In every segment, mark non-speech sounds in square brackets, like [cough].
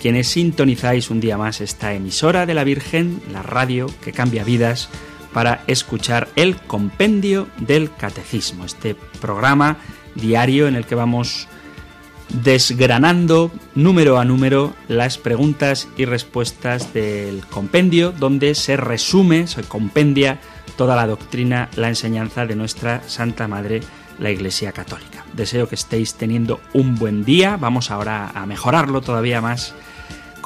quienes sintonizáis un día más esta emisora de la Virgen, la radio que cambia vidas, para escuchar el compendio del catecismo, este programa diario en el que vamos desgranando número a número las preguntas y respuestas del compendio, donde se resume, se compendia toda la doctrina, la enseñanza de nuestra Santa Madre, la Iglesia Católica. Deseo que estéis teniendo un buen día, vamos ahora a mejorarlo todavía más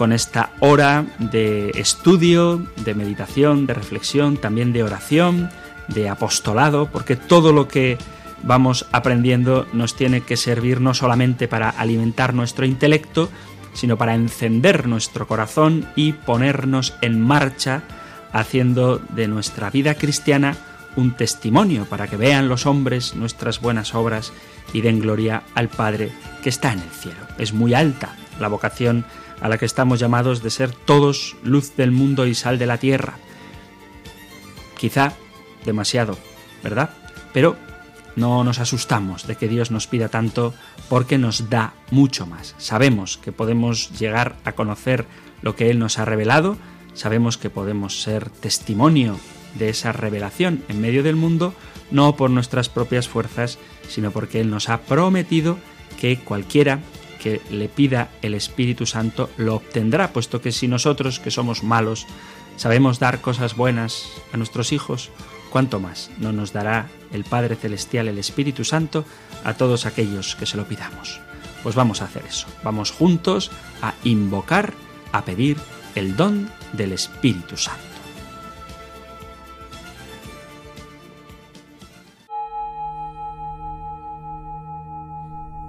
con esta hora de estudio, de meditación, de reflexión, también de oración, de apostolado, porque todo lo que vamos aprendiendo nos tiene que servir no solamente para alimentar nuestro intelecto, sino para encender nuestro corazón y ponernos en marcha, haciendo de nuestra vida cristiana un testimonio para que vean los hombres nuestras buenas obras y den gloria al Padre que está en el cielo. Es muy alta la vocación a la que estamos llamados de ser todos luz del mundo y sal de la tierra. Quizá demasiado, ¿verdad? Pero no nos asustamos de que Dios nos pida tanto porque nos da mucho más. Sabemos que podemos llegar a conocer lo que Él nos ha revelado, sabemos que podemos ser testimonio de esa revelación en medio del mundo, no por nuestras propias fuerzas, sino porque Él nos ha prometido que cualquiera que le pida el Espíritu Santo lo obtendrá, puesto que si nosotros, que somos malos, sabemos dar cosas buenas a nuestros hijos, cuánto más no nos dará el Padre Celestial, el Espíritu Santo, a todos aquellos que se lo pidamos. Pues vamos a hacer eso, vamos juntos a invocar, a pedir el don del Espíritu Santo.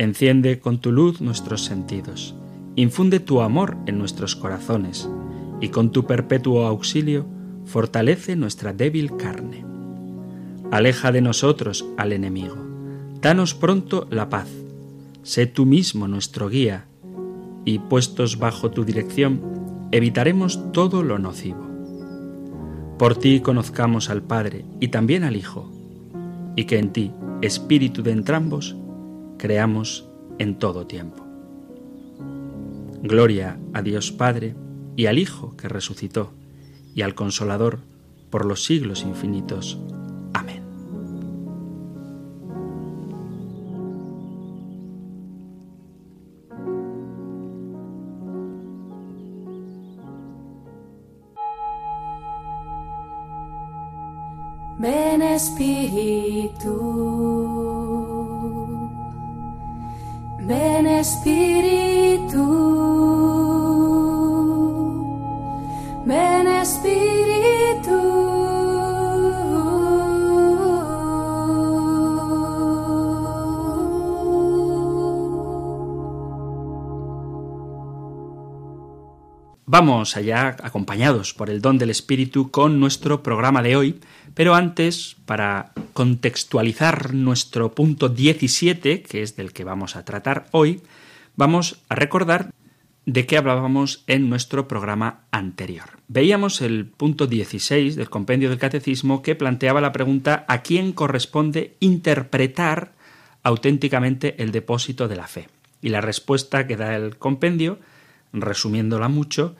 Enciende con tu luz nuestros sentidos, infunde tu amor en nuestros corazones, y con tu perpetuo auxilio fortalece nuestra débil carne. Aleja de nosotros al enemigo, danos pronto la paz, sé tú mismo nuestro guía, y puestos bajo tu dirección, evitaremos todo lo nocivo. Por ti conozcamos al Padre y también al Hijo, y que en ti, Espíritu de entrambos, creamos en todo tiempo. Gloria a Dios Padre y al Hijo que resucitó, y al Consolador por los siglos infinitos. Amén. Ven Espíritu, ven Espíritu. Vamos allá acompañados por el don del Espíritu con nuestro programa de hoy, pero antes, para contextualizar nuestro punto 17, que es del que vamos a tratar hoy, vamos a recordar de qué hablábamos en nuestro programa anterior. Veíamos el punto 16 del compendio del catecismo que planteaba la pregunta ¿a quién corresponde interpretar auténticamente el depósito de la fe? Y la respuesta que da el compendio, resumiéndola mucho,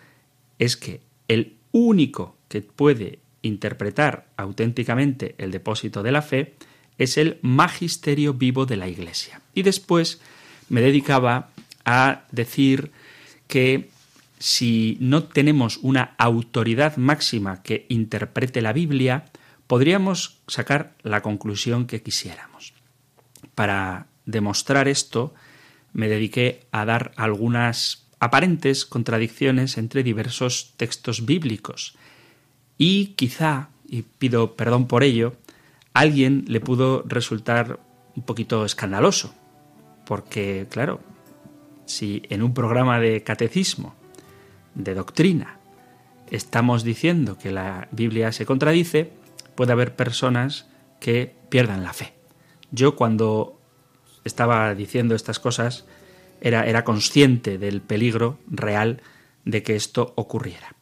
es que el único que puede interpretar auténticamente el depósito de la fe es el magisterio vivo de la Iglesia. Y después me dedicaba a decir que si no tenemos una autoridad máxima que interprete la Biblia, podríamos sacar la conclusión que quisiéramos. Para demostrar esto, me dediqué a dar algunas aparentes contradicciones entre diversos textos bíblicos. Y quizá, y pido perdón por ello, a alguien le pudo resultar un poquito escandaloso, porque, claro, si en un programa de catecismo, de doctrina, estamos diciendo que la Biblia se contradice, puede haber personas que pierdan la fe. Yo cuando estaba diciendo estas cosas era, era consciente del peligro real de que esto ocurriera.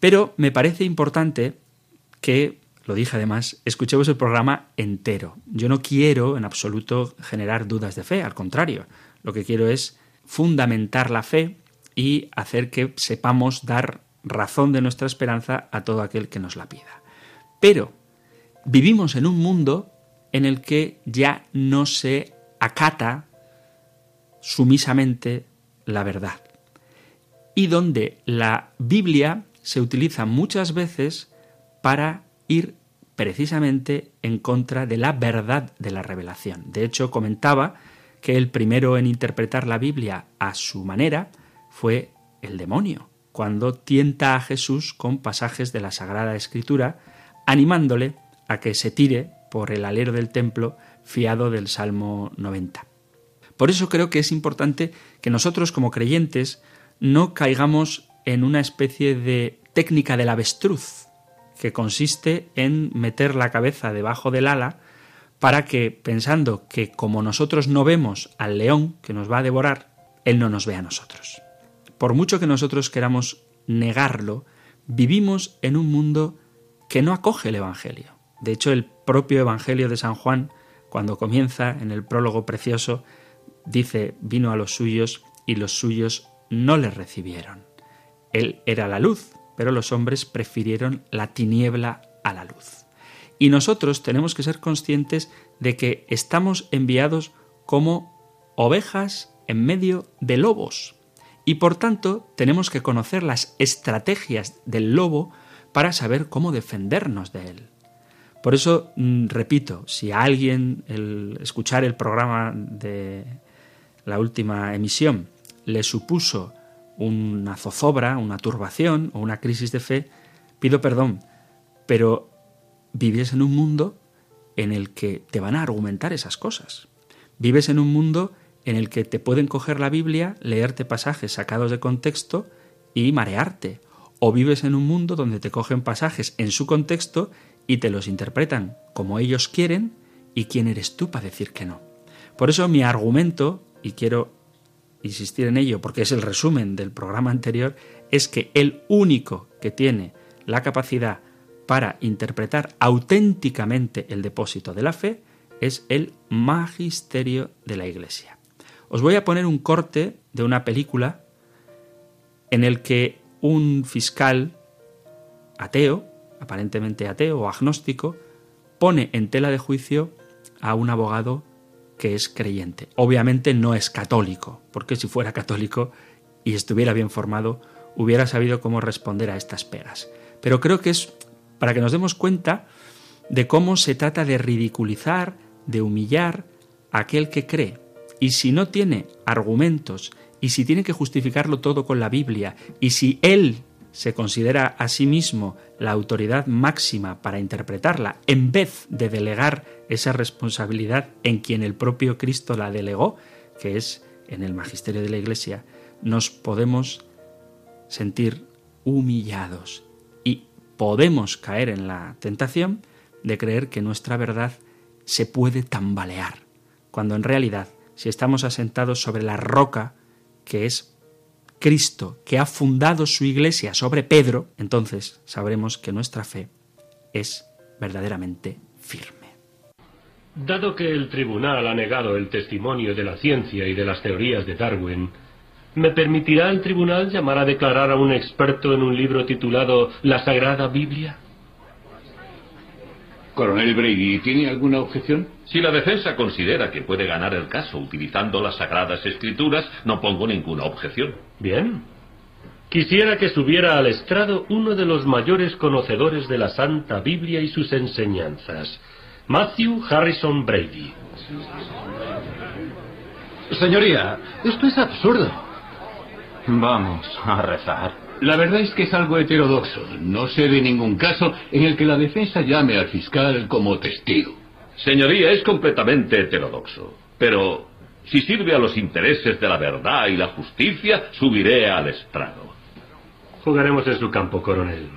Pero me parece importante que, lo dije además, escuchemos el programa entero. Yo no quiero en absoluto generar dudas de fe, al contrario, lo que quiero es fundamentar la fe y hacer que sepamos dar razón de nuestra esperanza a todo aquel que nos la pida. Pero vivimos en un mundo en el que ya no se acata sumisamente la verdad y donde la Biblia se utiliza muchas veces para ir precisamente en contra de la verdad de la revelación. De hecho, comentaba que el primero en interpretar la Biblia a su manera fue el demonio, cuando tienta a Jesús con pasajes de la Sagrada Escritura, animándole a que se tire por el alero del templo fiado del Salmo 90. Por eso creo que es importante que nosotros como creyentes no caigamos en una especie de técnica del avestruz, que consiste en meter la cabeza debajo del ala para que, pensando que como nosotros no vemos al león que nos va a devorar, él no nos vea a nosotros. Por mucho que nosotros queramos negarlo, vivimos en un mundo que no acoge el Evangelio. De hecho, el propio Evangelio de San Juan, cuando comienza en el prólogo precioso, dice, vino a los suyos y los suyos no le recibieron. Él era la luz, pero los hombres prefirieron la tiniebla a la luz. Y nosotros tenemos que ser conscientes de que estamos enviados como ovejas en medio de lobos. Y por tanto tenemos que conocer las estrategias del lobo para saber cómo defendernos de él. Por eso, mm, repito, si a alguien el escuchar el programa de la última emisión le supuso una zozobra, una turbación o una crisis de fe, pido perdón, pero vives en un mundo en el que te van a argumentar esas cosas. Vives en un mundo en el que te pueden coger la Biblia, leerte pasajes sacados de contexto y marearte. O vives en un mundo donde te cogen pasajes en su contexto y te los interpretan como ellos quieren y quién eres tú para decir que no. Por eso mi argumento, y quiero insistir en ello porque es el resumen del programa anterior, es que el único que tiene la capacidad para interpretar auténticamente el depósito de la fe es el magisterio de la Iglesia. Os voy a poner un corte de una película en el que un fiscal ateo, aparentemente ateo o agnóstico, pone en tela de juicio a un abogado que es creyente. Obviamente no es católico, porque si fuera católico y estuviera bien formado, hubiera sabido cómo responder a estas pegas. Pero creo que es para que nos demos cuenta de cómo se trata de ridiculizar, de humillar a aquel que cree. Y si no tiene argumentos, y si tiene que justificarlo todo con la Biblia, y si él se considera a sí mismo la autoridad máxima para interpretarla, en vez de delegar esa responsabilidad en quien el propio Cristo la delegó, que es en el magisterio de la Iglesia, nos podemos sentir humillados podemos caer en la tentación de creer que nuestra verdad se puede tambalear, cuando en realidad, si estamos asentados sobre la roca que es Cristo, que ha fundado su iglesia sobre Pedro, entonces sabremos que nuestra fe es verdaderamente firme. Dado que el tribunal ha negado el testimonio de la ciencia y de las teorías de Darwin, ¿me permitirá el tribunal llamar a declarar a un experto en un libro titulado La Sagrada Biblia? Coronel Brady, ¿tiene alguna objeción? Si la defensa considera que puede ganar el caso utilizando las sagradas escrituras, no pongo ninguna objeción. Bien. Quisiera que subiera al estrado uno de los mayores conocedores de la Santa Biblia y sus enseñanzas, Matthew Harrison Brady. Señoría, esto es absurdo. Vamos a rezar. La verdad es que es algo heterodoxo. No sé de ningún caso en el que la defensa llame al fiscal como testigo. Señoría, es completamente heterodoxo. Pero si sirve a los intereses de la verdad y la justicia, subiré al estrado. Jugaremos en su campo, coronel.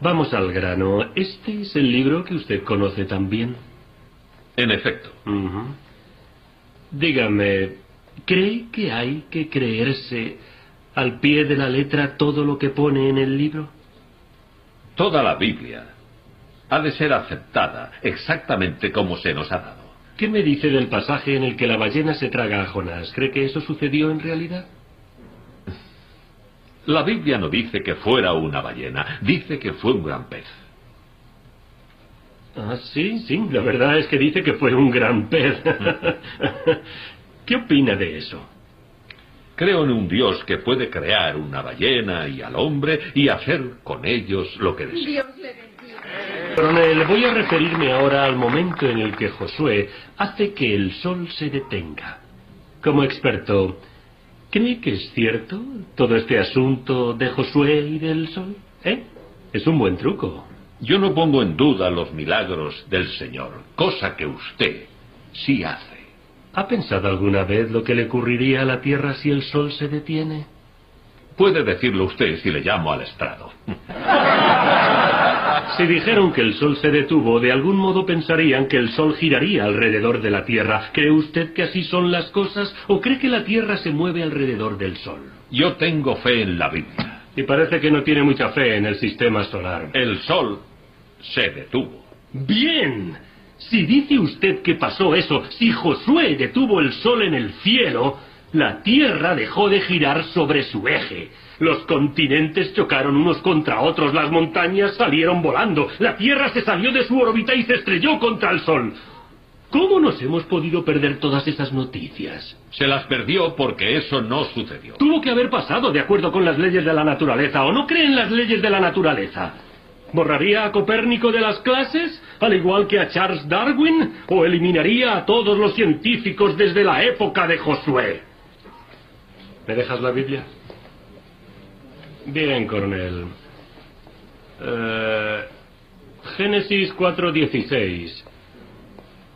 Vamos al grano. ¿Este es el libro que usted conoce también? En efecto. Dígame, ¿cree que hay que creerse al pie de la letra todo lo que pone en el libro? Toda la Biblia ha de ser aceptada exactamente como se nos ha dado. ¿Qué me dice del pasaje en el que la ballena se traga a Jonás? ¿Cree que eso sucedió en realidad? La Biblia no dice que fuera una ballena, dice que fue un gran pez. Ah, sí, sí, la verdad es que dice que fue un gran pez. [laughs] ¿Qué opina de eso? Creo en un Dios que puede crear una ballena y al hombre y hacer con ellos lo que desea. Coronel, voy a referirme ahora al momento en el que Josué hace que el sol se detenga. Como experto, ¿cree que es cierto todo este asunto de Josué y del sol? ¿Eh? Es un buen truco. Yo no pongo en duda los milagros del Señor, cosa que usted sí hace. ¿Ha pensado alguna vez lo que le ocurriría a la Tierra si el sol se detiene? Puede decirlo usted si le llamo al estrado. [laughs] Si dijeron que el Sol se detuvo, de algún modo pensarían que el Sol giraría alrededor de la Tierra. ¿Cree usted que así son las cosas o cree que la Tierra se mueve alrededor del Sol? Yo tengo fe en la Biblia. Y parece que no tiene mucha fe en el sistema solar. El sol se detuvo. Bien. Si dice usted que pasó eso, si Josué detuvo el Sol en el cielo, la Tierra dejó de girar sobre su eje. Los continentes chocaron unos contra otros, las montañas salieron volando, la Tierra se salió de su órbita y se estrelló contra el Sol. ¿Cómo nos hemos podido perder todas esas noticias? Se las perdió porque eso no sucedió. Tuvo que haber pasado de acuerdo con las leyes de la naturaleza, ¿o no cree en las leyes de la naturaleza? ¿Borraría a Copérnico de las clases, al igual que a Charles Darwin, o eliminaría a todos los científicos desde la época de Josué? ¿Me dejas la Biblia? Bien, coronel. Eh, Génesis 4:16.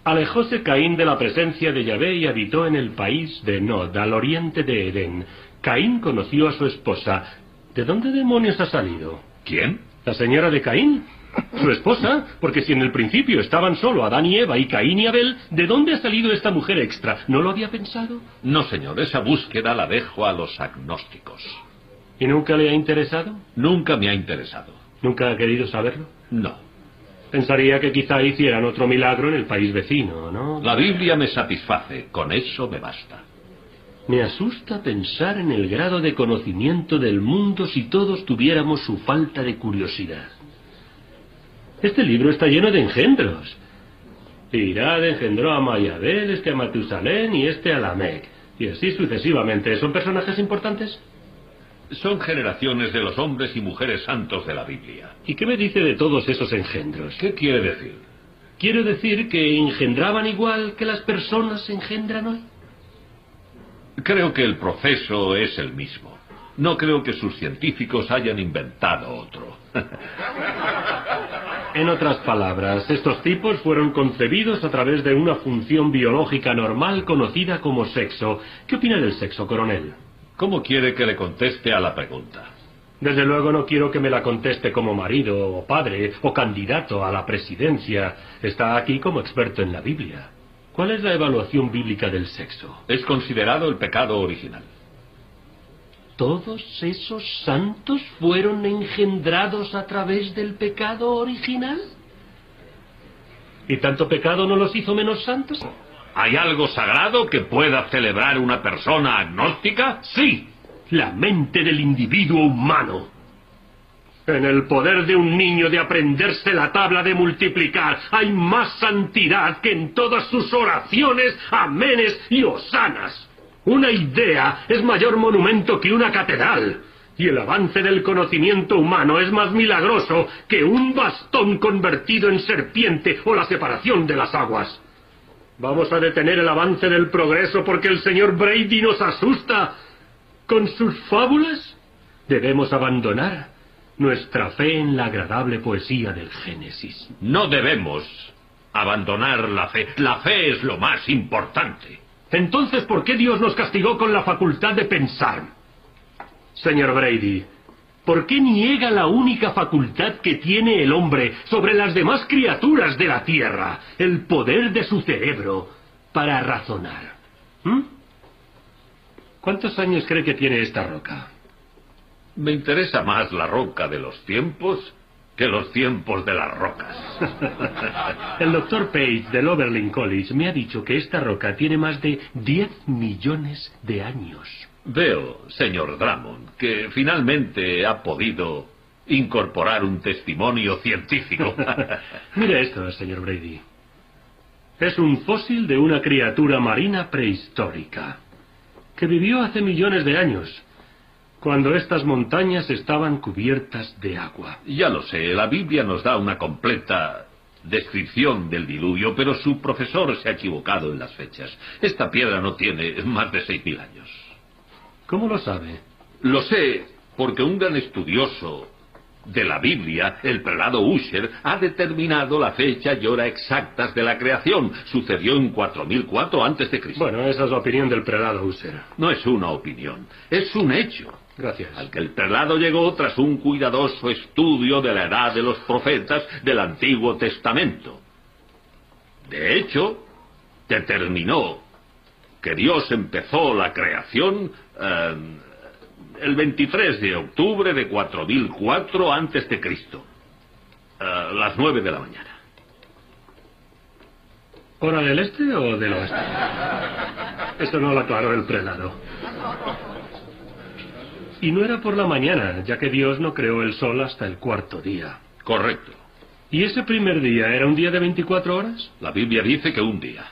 Alejóse Caín de la presencia de Yahvé y habitó en el país de Nod, al oriente de Edén. Caín conoció a su esposa. ¿De dónde demonios ha salido? ¿Quién? ¿La señora de Caín? ¿Su esposa? Porque si en el principio estaban solo Adán y Eva y Caín y Abel, ¿de dónde ha salido esta mujer extra? ¿No lo había pensado? No, señor, esa búsqueda la dejo a los agnósticos. ¿Y nunca le ha interesado? Nunca me ha interesado. ¿Nunca ha querido saberlo? No. Pensaría que quizá hicieran otro milagro en el país vecino, ¿no? La Biblia me satisface, con eso me basta. Me asusta pensar en el grado de conocimiento del mundo si todos tuviéramos su falta de curiosidad. Este libro está lleno de engendros. Irad engendró a Mayabel, este a Matusalén y este a Lamec. Y así sucesivamente. ¿Son personajes importantes? Son generaciones de los hombres y mujeres santos de la Biblia. ¿Y qué me dice de todos esos engendros? ¿Qué quiere decir? Quiero decir que engendraban igual que las personas engendran hoy. Creo que el proceso es el mismo. No creo que sus científicos hayan inventado otro. [laughs] En otras palabras, estos tipos fueron concebidos a través de una función biológica normal conocida como sexo. ¿Qué opina del sexo, coronel? ¿Cómo quiere que le conteste a la pregunta? Desde luego no quiero que me la conteste como marido o padre o candidato a la presidencia. Está aquí como experto en la Biblia. ¿Cuál es la evaluación bíblica del sexo? Es considerado el pecado original. ¿Todos esos santos fueron engendrados a través del pecado original? ¿Y tanto pecado no los hizo menos santos? ¿Hay algo sagrado que pueda celebrar una persona agnóstica? Sí, la mente del individuo humano. En el poder de un niño de aprenderse la tabla de multiplicar hay más santidad que en todas sus oraciones, amenes y osanas. Una idea es mayor monumento que una catedral. Y el avance del conocimiento humano es más milagroso que un bastón convertido en serpiente o la separación de las aguas. Vamos a detener el avance del progreso porque el señor Brady nos asusta con sus fábulas. Debemos abandonar nuestra fe en la agradable poesía del Génesis. No debemos abandonar la fe. La fe es lo más importante. Entonces, ¿por qué Dios nos castigó con la facultad de pensar? Señor Brady, ¿por qué niega la única facultad que tiene el hombre sobre las demás criaturas de la tierra, el poder de su cerebro para razonar? ¿Mm? ¿Cuántos años cree que tiene esta roca? Me interesa más la roca de los tiempos que los tiempos de las rocas. [laughs] El doctor Page del Oberlin College me ha dicho que esta roca tiene más de 10 millones de años. Veo, señor Drummond, que finalmente ha podido incorporar un testimonio científico. [laughs] Mire esto, señor Brady. Es un fósil de una criatura marina prehistórica que vivió hace millones de años cuando estas montañas estaban cubiertas de agua. Ya lo sé, la Biblia nos da una completa descripción del diluvio, pero su profesor se ha equivocado en las fechas. Esta piedra no tiene más de seis mil años. ¿Cómo lo sabe? Lo sé porque un gran estudioso de la Biblia, el prelado Usher, ha determinado la fecha y hora exactas de la creación. Sucedió en 4004 antes de Cristo. Bueno, esa es la opinión del prelado Usher. No es una opinión, es un hecho. Gracias. Al que el prelado llegó tras un cuidadoso estudio de la edad de los profetas del Antiguo Testamento. De hecho, determinó que Dios empezó la creación eh, el 23 de octubre de 4004 antes de Cristo, a las 9 de la mañana. ¿Hora del este o del oeste? [laughs] Eso no lo aclaró el prelado. Y no era por la mañana, ya que Dios no creó el sol hasta el cuarto día. Correcto. ¿Y ese primer día era un día de 24 horas? La Biblia dice que un día.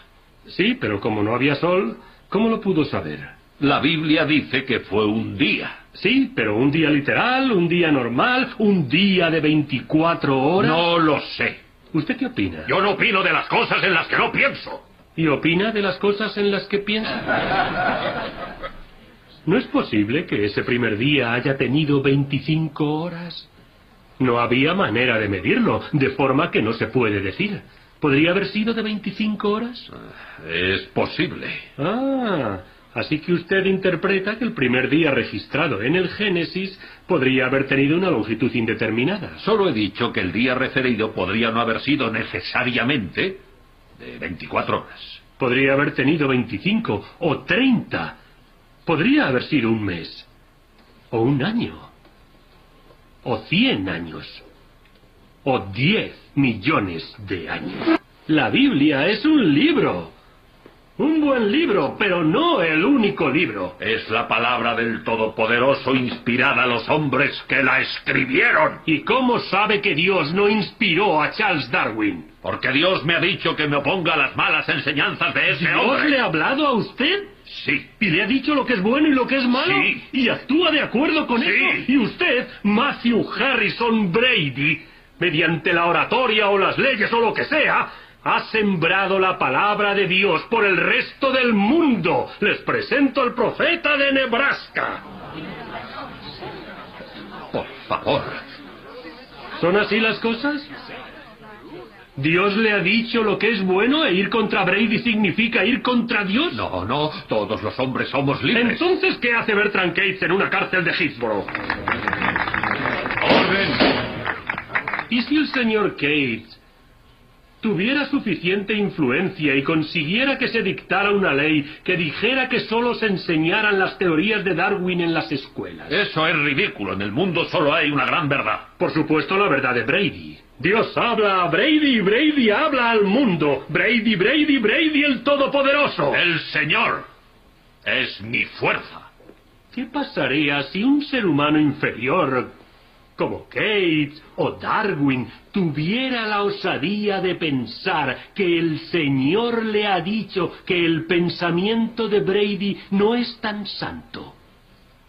Sí, pero como no había sol, ¿cómo lo pudo saber? La Biblia dice que fue un día. Sí, pero un día literal, un día normal, un día de 24 horas. No lo sé. ¿Usted qué opina? Yo no opino de las cosas en las que no pienso. ¿Y opina de las cosas en las que piensa? [laughs] ¿No es posible que ese primer día haya tenido 25 horas? No había manera de medirlo, de forma que no se puede decir. ¿Podría haber sido de 25 horas? Es posible. Ah, así que usted interpreta que el primer día registrado en el Génesis podría haber tenido una longitud indeterminada. Solo he dicho que el día referido podría no haber sido necesariamente de 24 horas. Podría haber tenido 25 o 30. Podría haber sido un mes. O un año. O 100 años. O 10 millones de años. La Biblia es un libro. Un buen libro, pero no el único libro. Es la palabra del Todopoderoso inspirada a los hombres que la escribieron. ¿Y cómo sabe que Dios no inspiró a Charles Darwin? Porque Dios me ha dicho que me oponga a las malas enseñanzas de ese ¿Dios hombre. le ha hablado a usted? Sí. ¿Y le ha dicho lo que es bueno y lo que es malo? Sí. ¿Y actúa de acuerdo con Sí. eso? ¿Y usted, Matthew Harrison Brady, mediante la oratoria o las leyes o lo que sea, ha sembrado la palabra de Dios por el resto del mundo? Les presento al profeta de Nebraska. Por favor. ¿Son así las cosas? ¿Dios le ha dicho lo que es bueno e ir contra Brady significa ir contra Dios? No, no, todos los hombres somos libres. Entonces, ¿qué hace Bertrand Cates en una cárcel de Hillsborough? ¡Orden! ¿Y si el señor Cates tuviera suficiente influencia y consiguiera que se dictara una ley que dijera que solo se enseñaran las teorías de Darwin en las escuelas. Eso es ridículo. En el mundo solo hay una gran verdad. Por supuesto, la verdad de Brady. Dios habla a Brady y Brady habla al mundo. Brady, Brady, Brady el Todopoderoso. El Señor es mi fuerza. ¿Qué pasaría si un ser humano inferior, como Gates o Darwin, tuviera la osadía de pensar que el Señor le ha dicho que el pensamiento de Brady no es tan santo?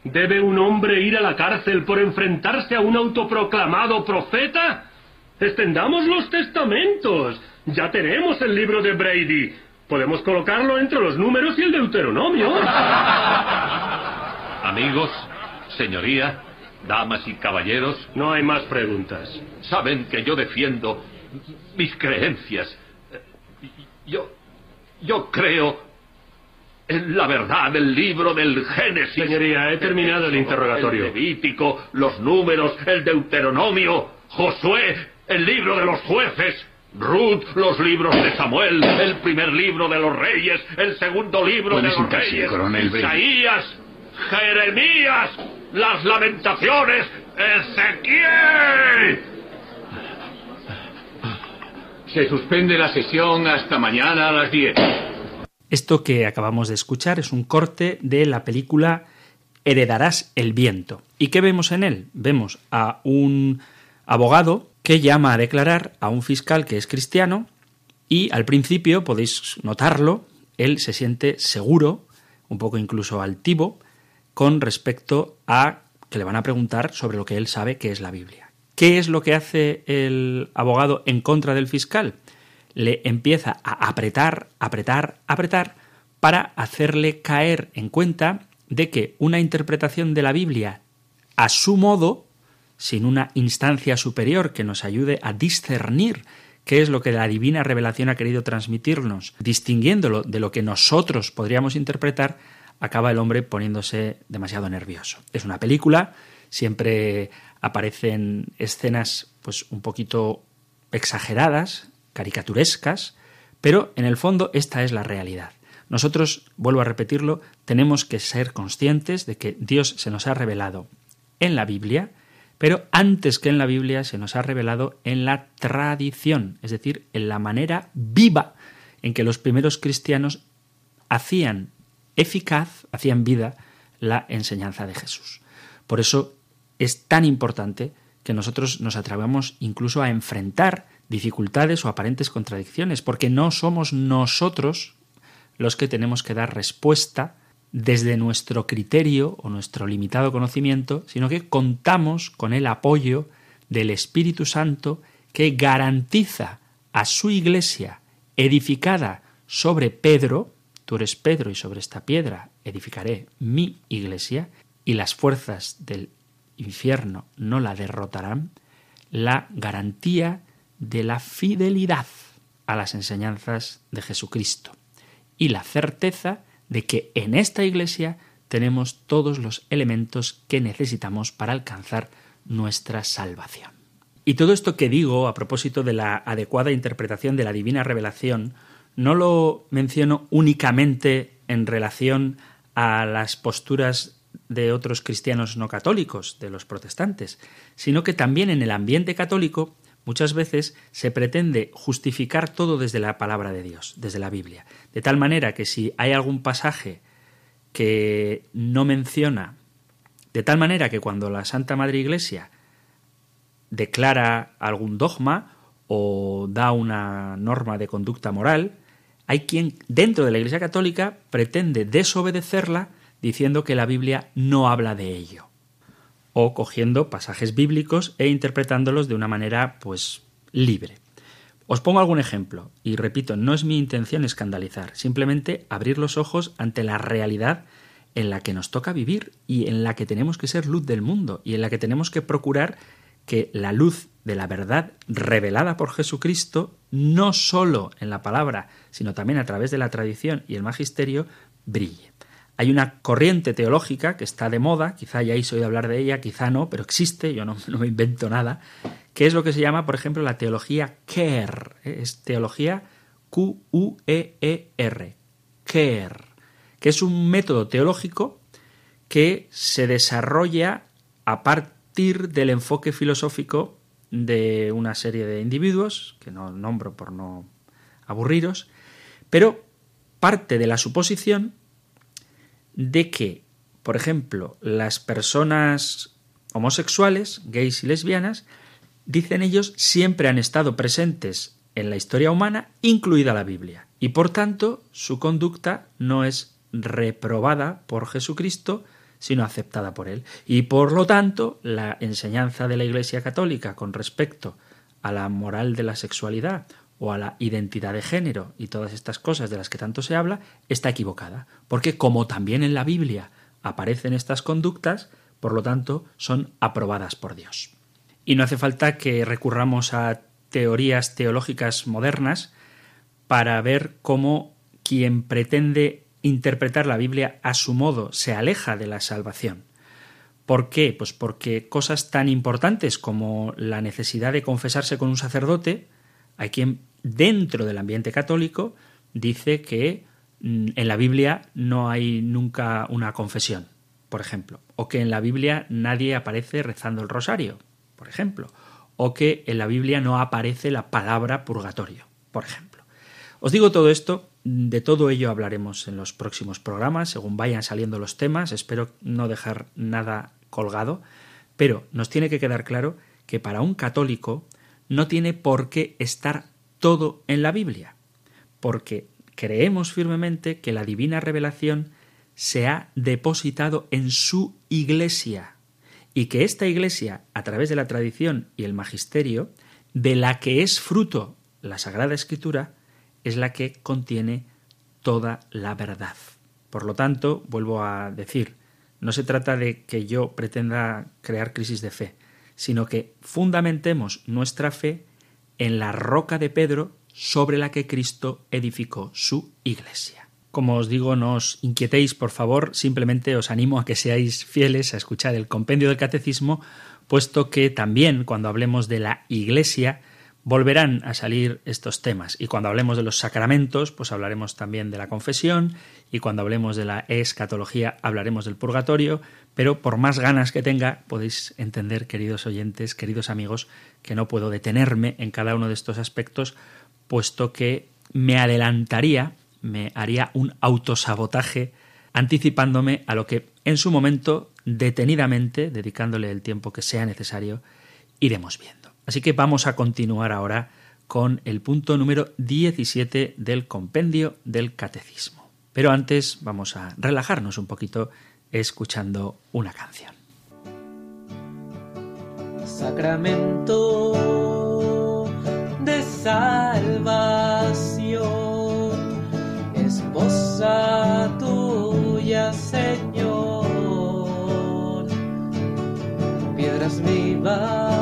¿Debe un hombre ir a la cárcel por enfrentarse a un autoproclamado profeta? Extendamos los testamentos. Ya tenemos el libro de Brady. Podemos colocarlo entre los números y el Deuteronomio. [laughs] Amigos, señoría, damas y caballeros, No hay más preguntas. saben que yo defiendo mis creencias. Yo, yo creo en la verdad del libro del Génesis. Señoría, he terminado el interrogatorio. El Levítico, los números, el Deuteronomio, Josué, el libro de los jueces. Ruth, los libros de Samuel, el primer libro de los reyes, el segundo libro de los reyes. Isaías, Jeremías, las lamentaciones, Ezequiel. Se suspende la sesión hasta mañana a las 10. Esto que acabamos de escuchar es un corte de la película Heredarás el viento. ¿Y qué vemos en él? Vemos a un abogado que llama a declarar a un fiscal que es cristiano y al principio, podéis notarlo, él se siente seguro, un poco incluso altivo, con respecto a que le van a preguntar sobre lo que él sabe que es la Biblia. ¿Qué es lo que hace el abogado en contra del fiscal? Le empieza a apretar, apretar, apretar para hacerle caer en cuenta de que una interpretación de la Biblia a su modo, sin una instancia superior que nos ayude a discernir qué es lo que la divina revelación ha querido transmitirnos, distinguiéndolo de lo que nosotros podríamos interpretar, acaba el hombre poniéndose demasiado nervioso. Es una película, siempre aparecen escenas pues un poquito exageradas, caricaturescas, pero en el fondo esta es la realidad. Nosotros, vuelvo a repetirlo, tenemos que ser conscientes de que Dios se nos ha revelado en la Biblia, pero antes que en la Biblia se nos ha revelado en la tradición, es decir, en la manera viva en que los primeros cristianos hacían eficaz, hacían vida la enseñanza de Jesús. Por eso es tan importante que nosotros nos atrevamos incluso a enfrentar dificultades o aparentes contradicciones, porque no somos nosotros los que tenemos que dar respuesta desde nuestro criterio o nuestro limitado conocimiento, sino que contamos con el apoyo del Espíritu Santo que garantiza a su iglesia edificada sobre Pedro, tú eres Pedro y sobre esta piedra edificaré mi iglesia, y las fuerzas del infierno no la derrotarán, la garantía de la fidelidad a las enseñanzas de Jesucristo y la certeza de que en esta iglesia tenemos todos los elementos que necesitamos para alcanzar nuestra salvación. Y todo esto que digo a propósito de la adecuada interpretación de la divina revelación no lo menciono únicamente en relación a las posturas de otros cristianos no católicos, de los protestantes, sino que también en el ambiente católico muchas veces se pretende justificar todo desde la palabra de Dios, desde la Biblia. De tal manera que si hay algún pasaje que no menciona, de tal manera que cuando la Santa Madre Iglesia declara algún dogma o da una norma de conducta moral, hay quien dentro de la Iglesia Católica pretende desobedecerla diciendo que la Biblia no habla de ello o cogiendo pasajes bíblicos e interpretándolos de una manera pues libre. Os pongo algún ejemplo y repito, no es mi intención escandalizar, simplemente abrir los ojos ante la realidad en la que nos toca vivir y en la que tenemos que ser luz del mundo y en la que tenemos que procurar que la luz de la verdad revelada por Jesucristo, no sólo en la palabra, sino también a través de la tradición y el magisterio, brille. hay una corriente teológica que está de moda, quizá hayáis oído hablar de ella, quizá no, pero existe, yo no, [laughs] no me invento nada, que es lo que se llama, por ejemplo, la teología Ker, es teología Q-U-E-E-R, Ker, que es un método teológico que se desarrolla a partir del enfoque filosófico de una serie de individuos, que no nombro por no aburriros, pero parte de la suposición de que, por ejemplo, las personas homosexuales, gays y lesbianas, dicen ellos, siempre han estado presentes en la historia humana, incluida la Biblia, y por tanto su conducta no es reprobada por Jesucristo, sino aceptada por él. Y por lo tanto, la enseñanza de la Iglesia Católica con respecto a la moral de la sexualidad o a la identidad de género y todas estas cosas de las que tanto se habla, está equivocada. Porque como también en la Biblia aparecen estas conductas, por lo tanto, son aprobadas por Dios. Y no hace falta que recurramos a teorías teológicas modernas para ver cómo quien pretende interpretar la Biblia a su modo se aleja de la salvación. ¿Por qué? Pues porque cosas tan importantes como la necesidad de confesarse con un sacerdote, hay quien dentro del ambiente católico dice que mm, en la Biblia no hay nunca una confesión, por ejemplo, o que en la Biblia nadie aparece rezando el rosario, por ejemplo, o que en la Biblia no aparece la palabra purgatorio, por ejemplo. Os digo todo esto de todo ello hablaremos en los próximos programas, según vayan saliendo los temas. Espero no dejar nada colgado, pero nos tiene que quedar claro que para un católico no tiene por qué estar todo en la Biblia, porque creemos firmemente que la divina revelación se ha depositado en su iglesia y que esta iglesia, a través de la tradición y el magisterio, de la que es fruto la Sagrada Escritura, es la que contiene toda la verdad. Por lo tanto, vuelvo a decir, no se trata de que yo pretenda crear crisis de fe, sino que fundamentemos nuestra fe en la roca de Pedro sobre la que Cristo edificó su iglesia. Como os digo, no os inquietéis, por favor, simplemente os animo a que seáis fieles a escuchar el compendio del catecismo, puesto que también cuando hablemos de la iglesia, volverán a salir estos temas. Y cuando hablemos de los sacramentos, pues hablaremos también de la confesión, y cuando hablemos de la escatología, hablaremos del purgatorio, pero por más ganas que tenga, podéis entender, queridos oyentes, queridos amigos, que no puedo detenerme en cada uno de estos aspectos, puesto que me adelantaría, me haría un autosabotaje anticipándome a lo que en su momento, detenidamente, dedicándole el tiempo que sea necesario, iremos viendo. Así que vamos a continuar ahora con el punto número 17 del compendio del catecismo. Pero antes vamos a relajarnos un poquito escuchando una canción. Sacramento de salvación, esposa tuya, Señor, piedras vivas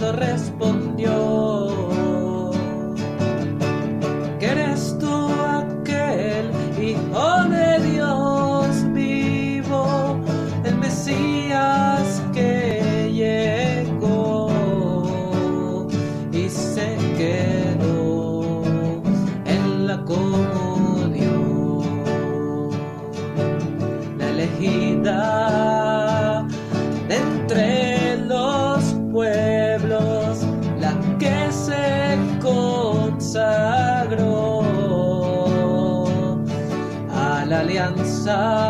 entre los side.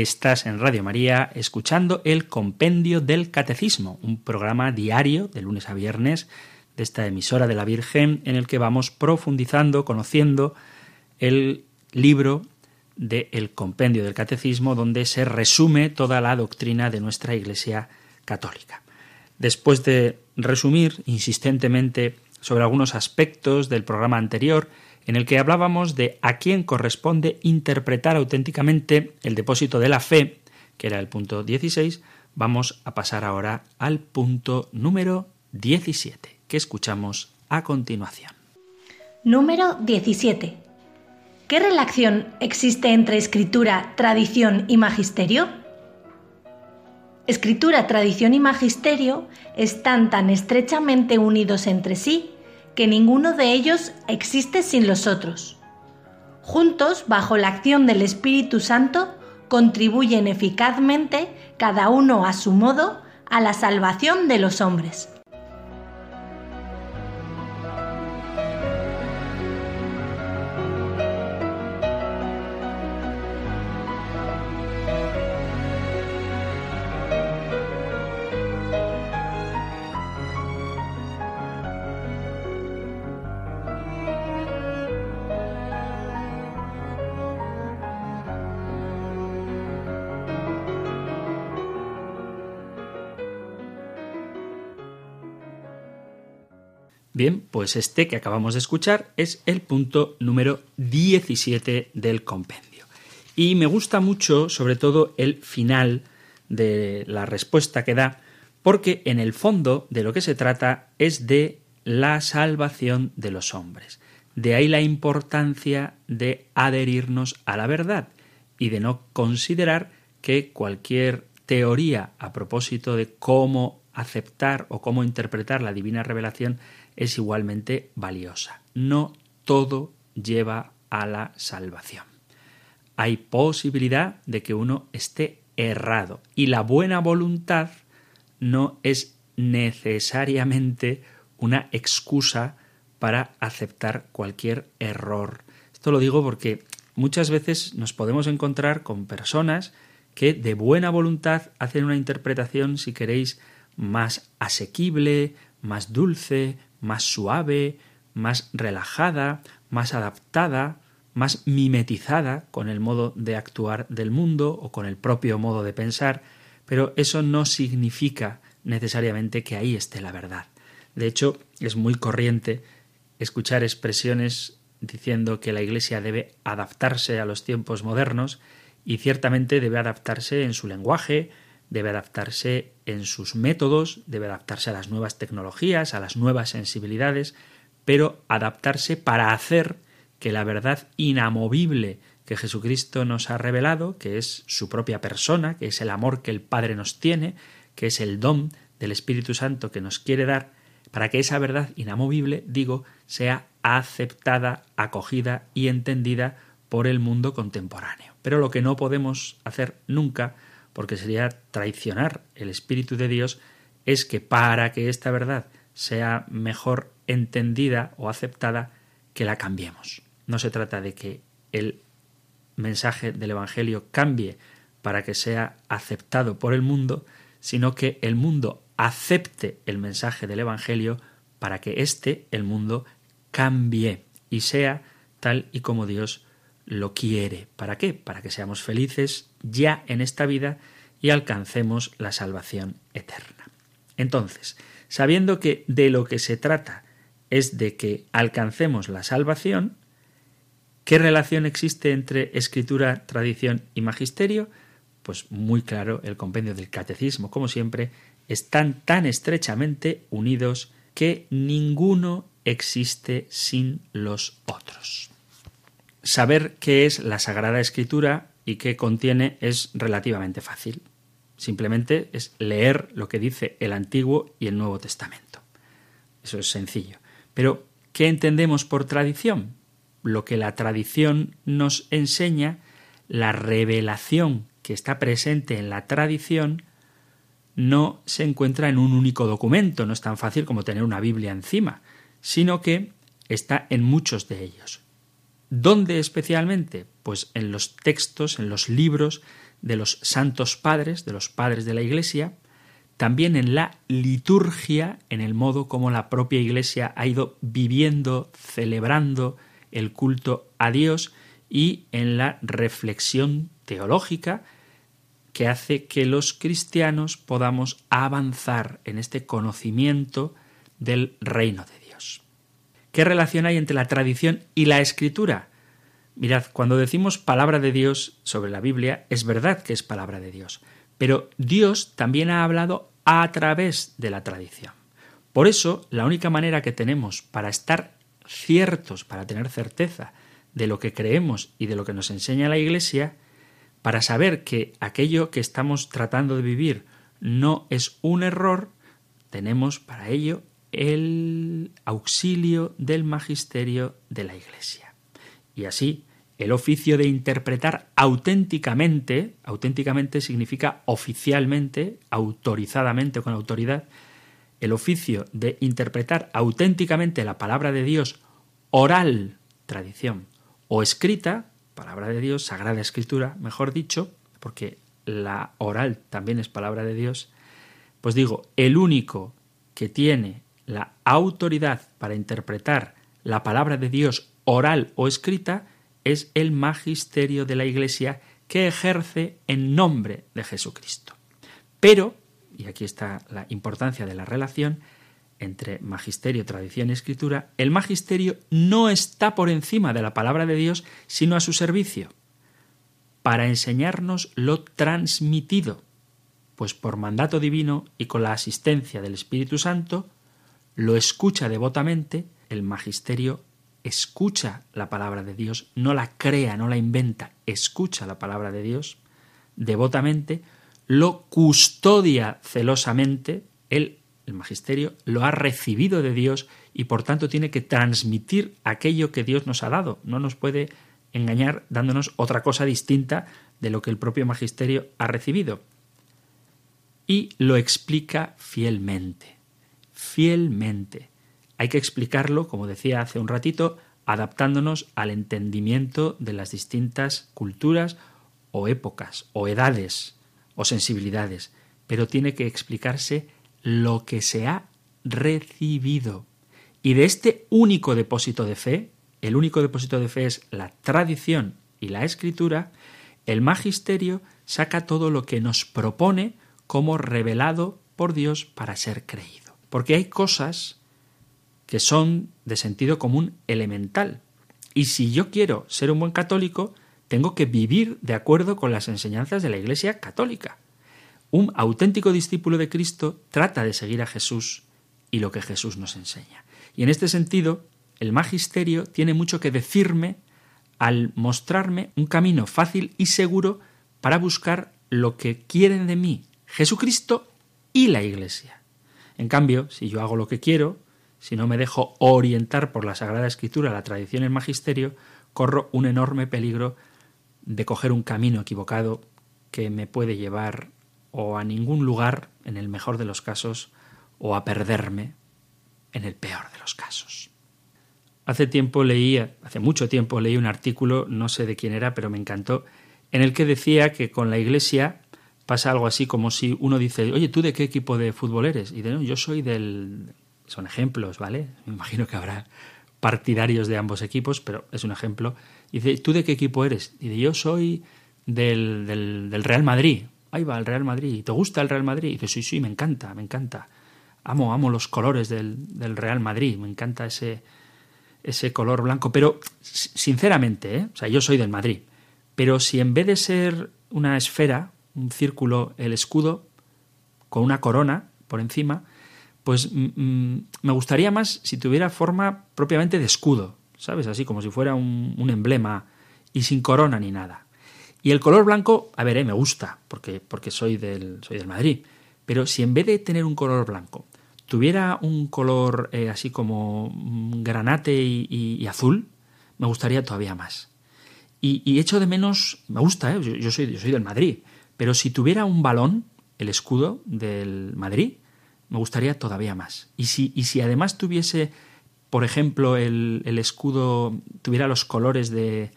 Estás en Radio María escuchando el Compendio del Catecismo, un programa diario de lunes a viernes de esta emisora de la Virgen en el que vamos profundizando, conociendo el libro del Compendio del Catecismo donde se resume toda la doctrina de nuestra Iglesia Católica. Después de resumir insistentemente sobre algunos aspectos del programa anterior, en el que hablábamos de a quién corresponde interpretar auténticamente el depósito de la fe, que era el punto 16, vamos a pasar ahora al punto número 17, que escuchamos a continuación. Número 17. ¿Qué relación existe entre escritura, tradición y magisterio? Escritura, tradición y magisterio están tan estrechamente unidos entre sí que ninguno de ellos existe sin los otros. Juntos, bajo la acción del Espíritu Santo, contribuyen eficazmente, cada uno a su modo, a la salvación de los hombres. Bien, pues este que acabamos de escuchar es el punto número 17 del compendio. Y me gusta mucho, sobre todo, el final de la respuesta que da, porque en el fondo de lo que se trata es de la salvación de los hombres. De ahí la importancia de adherirnos a la verdad y de no considerar que cualquier teoría a propósito de cómo aceptar o cómo interpretar la divina revelación es igualmente valiosa. No todo lleva a la salvación. Hay posibilidad de que uno esté errado y la buena voluntad no es necesariamente una excusa para aceptar cualquier error. Esto lo digo porque muchas veces nos podemos encontrar con personas que de buena voluntad hacen una interpretación, si queréis, más asequible, más dulce, más suave, más relajada, más adaptada, más mimetizada con el modo de actuar del mundo o con el propio modo de pensar, pero eso no significa necesariamente que ahí esté la verdad. De hecho, es muy corriente escuchar expresiones diciendo que la Iglesia debe adaptarse a los tiempos modernos y ciertamente debe adaptarse en su lenguaje, debe adaptarse en sus métodos, debe adaptarse a las nuevas tecnologías, a las nuevas sensibilidades, pero adaptarse para hacer que la verdad inamovible que Jesucristo nos ha revelado, que es su propia persona, que es el amor que el Padre nos tiene, que es el don del Espíritu Santo que nos quiere dar, para que esa verdad inamovible, digo, sea aceptada, acogida y entendida por el mundo contemporáneo. Pero lo que no podemos hacer nunca, porque sería traicionar el Espíritu de Dios, es que para que esta verdad sea mejor entendida o aceptada, que la cambiemos. No se trata de que el mensaje del Evangelio cambie para que sea aceptado por el mundo, sino que el mundo acepte el mensaje del Evangelio para que éste, el mundo, cambie y sea tal y como Dios lo quiere. ¿Para qué? Para que seamos felices ya en esta vida y alcancemos la salvación eterna. Entonces, sabiendo que de lo que se trata es de que alcancemos la salvación, ¿qué relación existe entre escritura, tradición y magisterio? Pues muy claro, el compendio del catecismo, como siempre, están tan estrechamente unidos que ninguno existe sin los otros. Saber qué es la Sagrada Escritura y qué contiene es relativamente fácil. Simplemente es leer lo que dice el Antiguo y el Nuevo Testamento. Eso es sencillo. Pero, ¿qué entendemos por tradición? Lo que la tradición nos enseña, la revelación que está presente en la tradición, no se encuentra en un único documento, no es tan fácil como tener una Biblia encima, sino que está en muchos de ellos. ¿Dónde especialmente? Pues en los textos, en los libros de los santos padres, de los padres de la Iglesia, también en la liturgia, en el modo como la propia Iglesia ha ido viviendo, celebrando el culto a Dios y en la reflexión teológica que hace que los cristianos podamos avanzar en este conocimiento del reino de Dios. ¿Qué relación hay entre la tradición y la escritura? Mirad, cuando decimos palabra de Dios sobre la Biblia, es verdad que es palabra de Dios, pero Dios también ha hablado a través de la tradición. Por eso, la única manera que tenemos para estar ciertos, para tener certeza de lo que creemos y de lo que nos enseña la Iglesia, para saber que aquello que estamos tratando de vivir no es un error, tenemos para ello el auxilio del magisterio de la Iglesia. Y así, el oficio de interpretar auténticamente, auténticamente significa oficialmente, autorizadamente, con autoridad, el oficio de interpretar auténticamente la palabra de Dios oral, tradición, o escrita, palabra de Dios, sagrada escritura, mejor dicho, porque la oral también es palabra de Dios, pues digo, el único que tiene la autoridad para interpretar la palabra de Dios oral o escrita es el magisterio de la Iglesia que ejerce en nombre de Jesucristo. Pero, y aquí está la importancia de la relación, entre magisterio, tradición y escritura, el magisterio no está por encima de la palabra de Dios, sino a su servicio, para enseñarnos lo transmitido, pues por mandato divino y con la asistencia del Espíritu Santo, lo escucha devotamente, el magisterio escucha la palabra de Dios, no la crea, no la inventa, escucha la palabra de Dios devotamente, lo custodia celosamente, él el magisterio lo ha recibido de Dios y por tanto tiene que transmitir aquello que Dios nos ha dado. No nos puede engañar dándonos otra cosa distinta de lo que el propio magisterio ha recibido. Y lo explica fielmente. Fielmente. Hay que explicarlo, como decía hace un ratito, adaptándonos al entendimiento de las distintas culturas o épocas o edades o sensibilidades, pero tiene que explicarse lo que se ha recibido. Y de este único depósito de fe, el único depósito de fe es la tradición y la escritura, el magisterio saca todo lo que nos propone como revelado por Dios para ser creído. Porque hay cosas que son de sentido común elemental. Y si yo quiero ser un buen católico, tengo que vivir de acuerdo con las enseñanzas de la Iglesia católica. Un auténtico discípulo de Cristo trata de seguir a Jesús y lo que Jesús nos enseña. Y en este sentido, el magisterio tiene mucho que decirme al mostrarme un camino fácil y seguro para buscar lo que quieren de mí Jesucristo y la Iglesia. En cambio, si yo hago lo que quiero, si no me dejo orientar por la Sagrada Escritura, la tradición y el magisterio, corro un enorme peligro de coger un camino equivocado que me puede llevar o a ningún lugar, en el mejor de los casos, o a perderme en el peor de los casos. Hace tiempo leía, hace mucho tiempo leí un artículo, no sé de quién era, pero me encantó, en el que decía que con la Iglesia pasa algo así como si uno dice, oye, ¿tú de qué equipo de fútbol eres? Y de no, yo soy del... Son ejemplos, ¿vale? Me imagino que habrá partidarios de ambos equipos, pero es un ejemplo. Y dice, ¿tú de qué equipo eres? Y dice, yo soy del, del, Real Madrid. Ahí va, el Real Madrid. ¿Te gusta el Real Madrid? Y dice, sí, sí, me encanta, me encanta. Amo, amo los colores del, del Real Madrid. Me encanta ese, ese color blanco. Pero, sinceramente, ¿eh? o sea, yo soy del Madrid. Pero si en vez de ser una esfera, un círculo, el escudo, con una corona por encima, pues mm, me gustaría más si tuviera forma propiamente de escudo, ¿sabes? Así como si fuera un, un emblema y sin corona ni nada. Y el color blanco, a ver, eh, me gusta, porque, porque soy, del, soy del Madrid. Pero si en vez de tener un color blanco, tuviera un color eh, así como granate y, y, y, azul, me gustaría todavía más. Y, y echo de menos, me gusta, ¿eh? yo, yo, soy, yo soy del Madrid, pero si tuviera un balón, el escudo del Madrid, me gustaría todavía más. Y si, y si además tuviese, por ejemplo, el, el escudo, tuviera los colores de,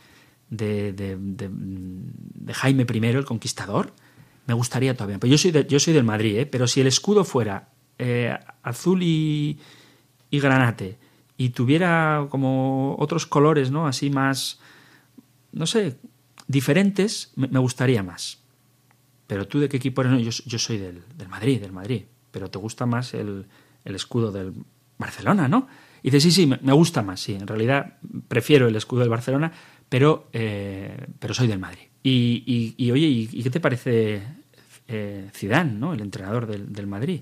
de, de, de, Jaime I, el Conquistador, me gustaría todavía. Pero yo soy, yo soy del Madrid, ¿eh? pero si el escudo fuera eh, azul y, y, granate y tuviera como otros colores, ¿no? Así más, no sé, diferentes, me gustaría más. Pero tú de qué equipo eres? Yo, soy del, del, Madrid, del Madrid. Pero te gusta más el, el escudo del Barcelona, ¿no? Y dices, sí, sí, me, gusta más, sí. En realidad prefiero el escudo del Barcelona, pero, eh, pero soy del Madrid. Y, oye, ¿y, ¿y, qué te parece eh, Zidane, ¿no? el entrenador del, del, Madrid?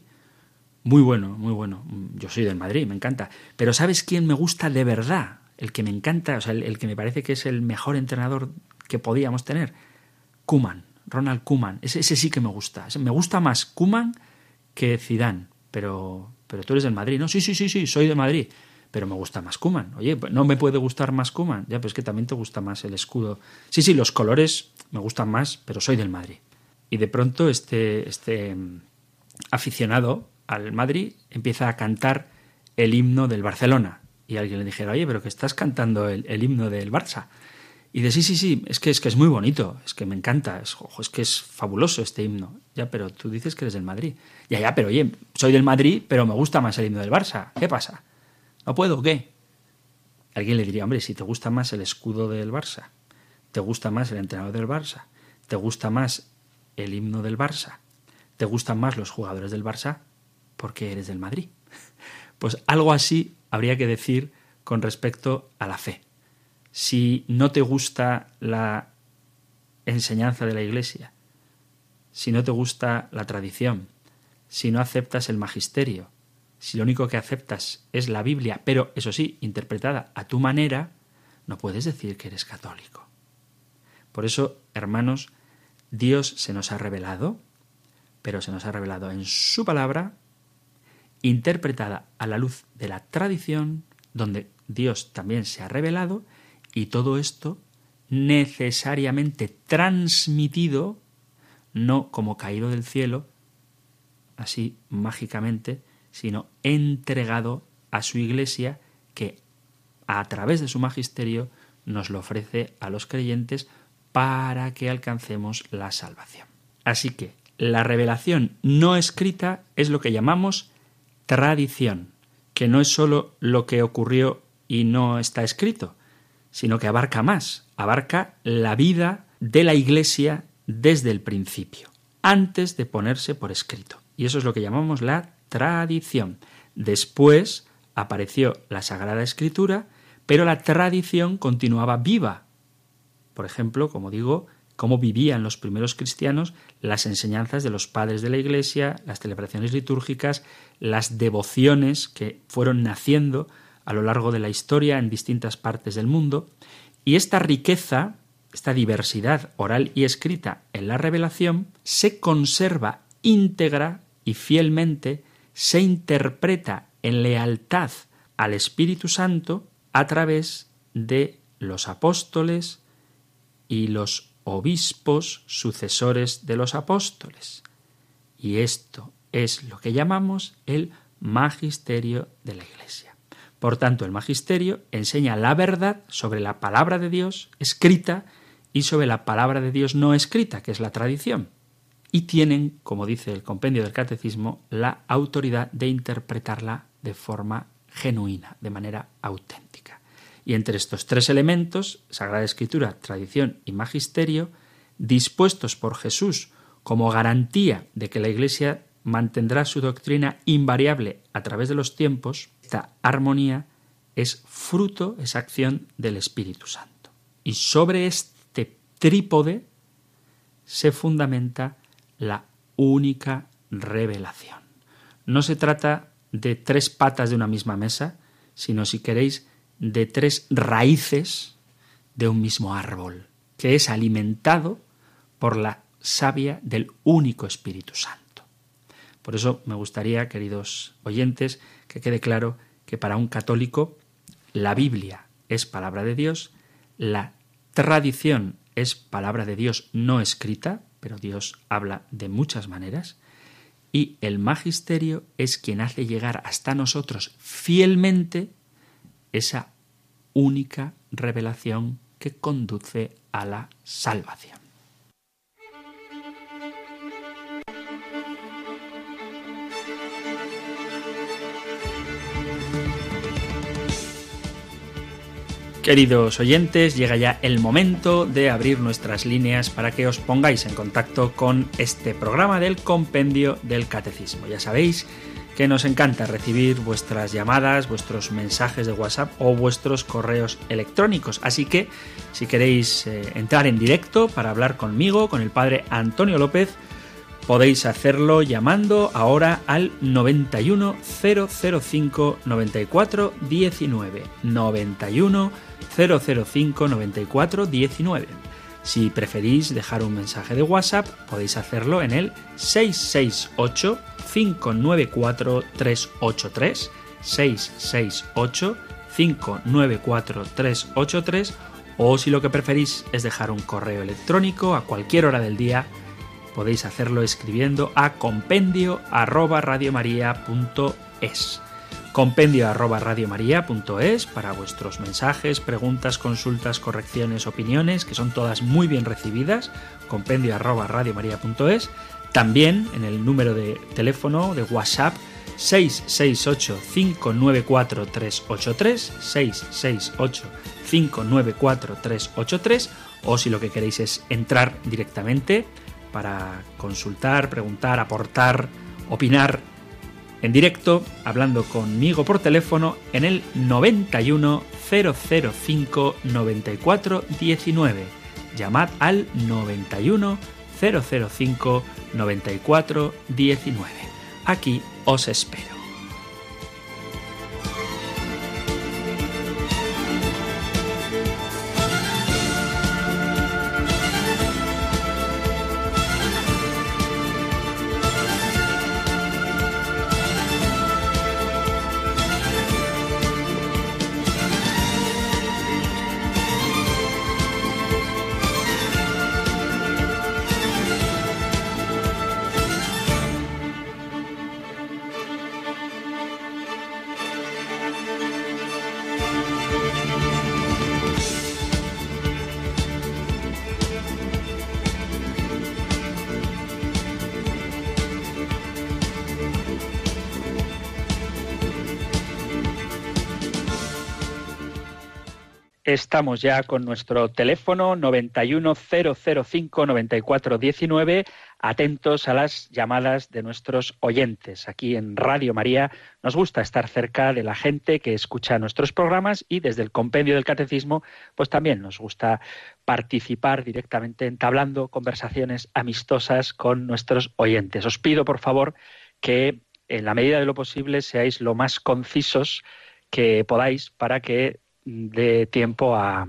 Muy bueno, muy bueno. Yo soy del Madrid, me encanta. Pero ¿sabes quién me gusta de verdad? El que me encanta, o sea, el, el que me parece que es el mejor entrenador que podíamos tener. Kuman, Ronald Kuman. Ese, sí que me gusta. Me gusta más Kuman que Zidane. Pero, pero tú eres del Madrid, ¿no? Sí, sí, sí, sí, soy de Madrid pero me gusta más Kuman. Oye, pues no me puede gustar más Kuman. Ya, pero es que también te gusta más el escudo. Sí, sí, los colores me gustan más, pero soy del Madrid. Y de pronto este, este aficionado al Madrid empieza a cantar el himno del Barcelona. Y alguien le dijera, oye, pero que estás cantando el, el himno del Barça. Y dice, sí, sí, sí, es que es, que es muy bonito, es que me encanta, es, es que es fabuloso este himno. Ya, pero tú dices que eres del Madrid. Ya, ya, pero oye, soy del Madrid, pero me gusta más el himno del Barça. ¿Qué pasa? ¿No puedo? ¿Qué? Alguien le diría, hombre, si te gusta más el escudo del Barça, te gusta más el entrenador del Barça, te gusta más el himno del Barça, te gustan más los jugadores del Barça, ¿por qué eres del Madrid? [laughs] Pues algo así habría que decir con respecto a la fe. Si no te gusta la enseñanza de la Iglesia, si no te gusta la tradición, si no aceptas el magisterio, si lo único que aceptas es la Biblia, pero eso sí, interpretada a tu manera, no puedes decir que eres católico. Por eso, hermanos, Dios se nos ha revelado, pero se nos ha revelado en su palabra, interpretada a la luz de la tradición, donde Dios también se ha revelado, y todo esto necesariamente transmitido, no como caído del cielo, así mágicamente, sino entregado a su Iglesia que a través de su magisterio nos lo ofrece a los creyentes para que alcancemos la salvación. Así que la revelación no escrita es lo que llamamos tradición, que no es sólo lo que ocurrió y no está escrito, sino que abarca más, abarca la vida de la Iglesia desde el principio, antes de ponerse por escrito. Y eso es lo que llamamos la tradición. Después apareció la Sagrada Escritura, pero la tradición continuaba viva. Por ejemplo, como digo, cómo vivían los primeros cristianos las enseñanzas de los padres de la Iglesia, las celebraciones litúrgicas, las devociones que fueron naciendo a lo largo de la historia en distintas partes del mundo, y esta riqueza, esta diversidad oral y escrita en la revelación, se conserva íntegra y fielmente se interpreta en lealtad al Espíritu Santo a través de los apóstoles y los obispos sucesores de los apóstoles. Y esto es lo que llamamos el magisterio de la Iglesia. Por tanto, el magisterio enseña la verdad sobre la palabra de Dios escrita y sobre la palabra de Dios no escrita, que es la tradición. Y tienen, como dice el compendio del catecismo, la autoridad de interpretarla de forma genuina, de manera auténtica. Y entre estos tres elementos, Sagrada Escritura, tradición y magisterio, dispuestos por Jesús como garantía de que la Iglesia mantendrá su doctrina invariable a través de los tiempos, esta armonía es fruto, es acción del Espíritu Santo. Y sobre este trípode se fundamenta la única revelación. No se trata de tres patas de una misma mesa, sino, si queréis, de tres raíces de un mismo árbol, que es alimentado por la savia del único Espíritu Santo. Por eso me gustaría, queridos oyentes, que quede claro que para un católico la Biblia es palabra de Dios, la tradición es palabra de Dios no escrita, pero Dios habla de muchas maneras, y el magisterio es quien hace llegar hasta nosotros fielmente esa única revelación que conduce a la salvación. Queridos oyentes, llega ya el momento de abrir nuestras líneas para que os pongáis en contacto con este programa del Compendio del Catecismo. Ya sabéis que nos encanta recibir vuestras llamadas, vuestros mensajes de WhatsApp o vuestros correos electrónicos. Así que si queréis eh, entrar en directo para hablar conmigo, con el padre Antonio López, podéis hacerlo llamando ahora al 91 005 94 19 91 005 94 19. Si preferís dejar un mensaje de WhatsApp, podéis hacerlo en el 668 594 383 668 594 383 o si lo que preferís es dejar un correo electrónico a cualquier hora del día, podéis hacerlo escribiendo a compendio arroba compendio arroba para vuestros mensajes, preguntas, consultas, correcciones, opiniones, que son todas muy bien recibidas, compendio arroba radiomaria.es, también en el número de teléfono de WhatsApp 668-594-383, 668-594-383, o si lo que queréis es entrar directamente para consultar, preguntar, aportar, opinar en directo, hablando conmigo por teléfono en el 91 005 94 19. Llamad al 91 005 94 19. Aquí os espero. Estamos ya con nuestro teléfono 910059419, atentos a las llamadas de nuestros oyentes. Aquí en Radio María nos gusta estar cerca de la gente que escucha nuestros programas y desde el compendio del catecismo, pues también nos gusta participar directamente entablando conversaciones amistosas con nuestros oyentes. Os pido, por favor, que en la medida de lo posible seáis lo más concisos que podáis para que de tiempo a,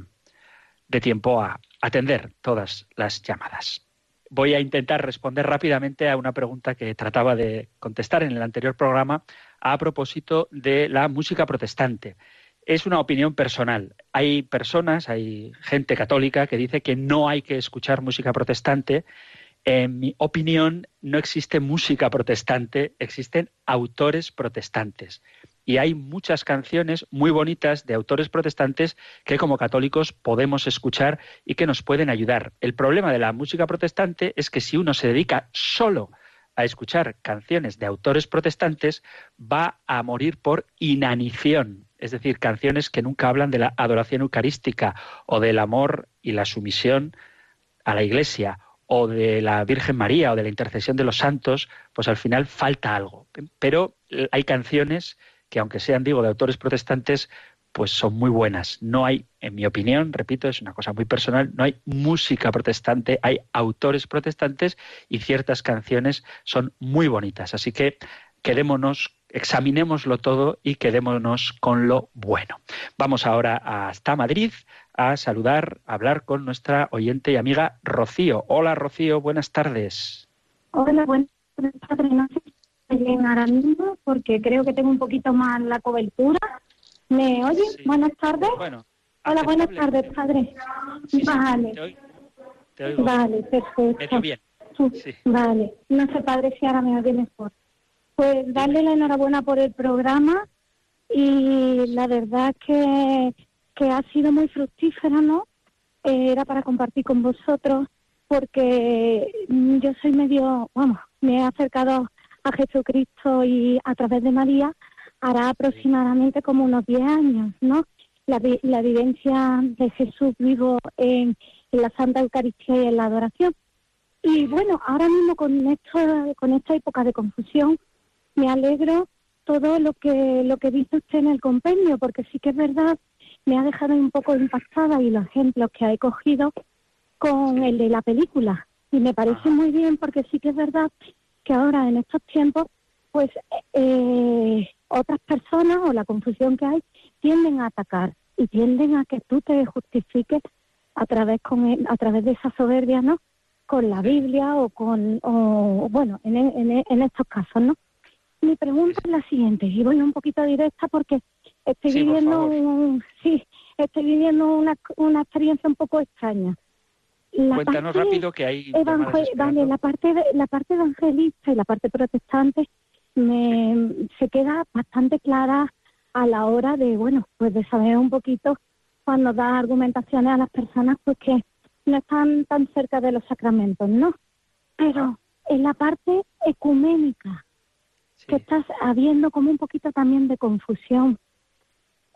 de tiempo a atender todas las llamadas. Voy a intentar responder rápidamente a una pregunta que trataba de contestar en el anterior programa a propósito de la música protestante. Es una opinión personal. Hay personas, hay gente católica que dice que no hay que escuchar música protestante. En mi opinión, no existe música protestante, existen autores protestantes y hay muchas canciones muy bonitas de autores protestantes que como católicos podemos escuchar y que nos pueden ayudar. El problema de la música protestante es que si uno se dedica solo a escuchar canciones de autores protestantes, va a morir por inanición, es decir, canciones que nunca hablan de la adoración eucarística o del amor y la sumisión a la Iglesia o de la Virgen María o de la intercesión de los santos, pues al final falta algo. Pero hay canciones que aunque sean, digo, de autores protestantes, pues son muy buenas. No hay, en mi opinión, repito, es una cosa muy personal, no hay música protestante, hay autores protestantes y ciertas canciones son muy bonitas. Así que quedémonos, examinémoslo todo y quedémonos con lo bueno. Vamos ahora hasta Madrid a saludar, a hablar con nuestra oyente y amiga Rocío. Hola Rocío, buenas tardes. Hola, buenas tardes bien ahora mismo porque creo que tengo un poquito más la cobertura. ¿Me oye? Buenas tardes. Hola, buenas tardes, padre. vale. Vale, perfecto. bien. Vale. No sé, padre, si ahora me oye mejor. Pues darle la enhorabuena por el programa y la verdad que, que ha sido muy fructífera, ¿no? Eh, era para compartir con vosotros porque yo soy medio, vamos, me he acercado a Jesucristo y a través de María hará aproximadamente como unos 10 años, ¿no? La, la vivencia de Jesús vivo en, la Santa Eucaristía y en la adoración. Y bueno, ahora mismo con esto, con esta época de confusión, me alegro todo lo que lo que dice usted en el compendio, porque sí que es verdad, me ha dejado un poco impactada y los ejemplos que ha cogido con el de la película. Y me parece muy bien porque sí que es verdad que ahora en estos tiempos, pues eh, otras personas o la confusión que hay tienden a atacar y tienden a que tú te justifiques a través con a través de esa soberbia, ¿no? Con la Biblia o con o bueno, en, en, en estos casos, ¿no? Mi pregunta es la siguiente y voy un poquito directa porque estoy viviendo sí, estoy viviendo una, una experiencia un poco extraña. Cuéntanos rápido que hay. vale, la parte, la parte evangelista y la parte protestante me, se queda bastante clara a la hora de, bueno, pues de saber un poquito cuando da argumentaciones a las personas pues que no están tan cerca de los sacramentos, ¿no? Pero en la parte ecuménica, que estás habiendo como un poquito también de confusión,